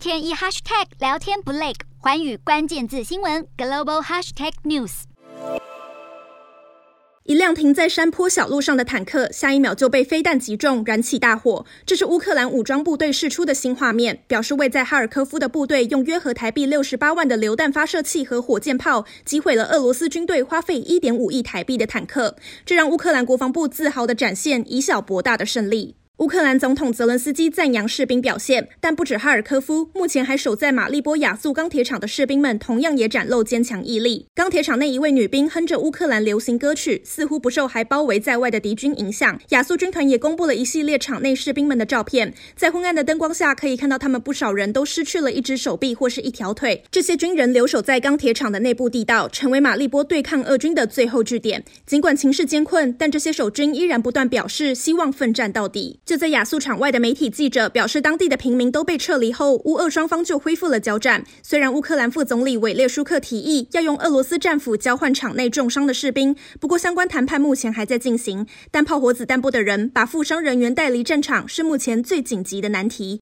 天一 hashtag 聊天不累，寰宇关键字新闻 global hashtag news。一辆停在山坡小路上的坦克，下一秒就被飞弹击中，燃起大火。这是乌克兰武装部队释出的新画面，表示位在哈尔科夫的部队用约合台币六十八万的榴弹发射器和火箭炮击毁了俄罗斯军队花费一点五亿台币的坦克，这让乌克兰国防部自豪地展现以小博大的胜利。乌克兰总统泽伦斯基赞扬士兵表现，但不止哈尔科夫，目前还守在马利波亚速钢铁厂的士兵们同样也展露坚强毅力。钢铁厂内一位女兵哼着乌克兰流行歌曲，似乎不受还包围在外的敌军影响。亚速军团也公布了一系列厂内士兵们的照片，在昏暗的灯光下，可以看到他们不少人都失去了一只手臂或是一条腿。这些军人留守在钢铁厂的内部地道，成为马利波对抗俄军的最后据点。尽管情势艰困，但这些守军依然不断表示希望奋战到底。就在亚速场外的媒体记者表示，当地的平民都被撤离后，乌俄双方就恢复了交战。虽然乌克兰副总理韦列舒克提议要用俄罗斯战俘交换场内重伤的士兵，不过相关谈判目前还在进行。但炮火子弹部的人把负伤人员带离战场是目前最紧急的难题。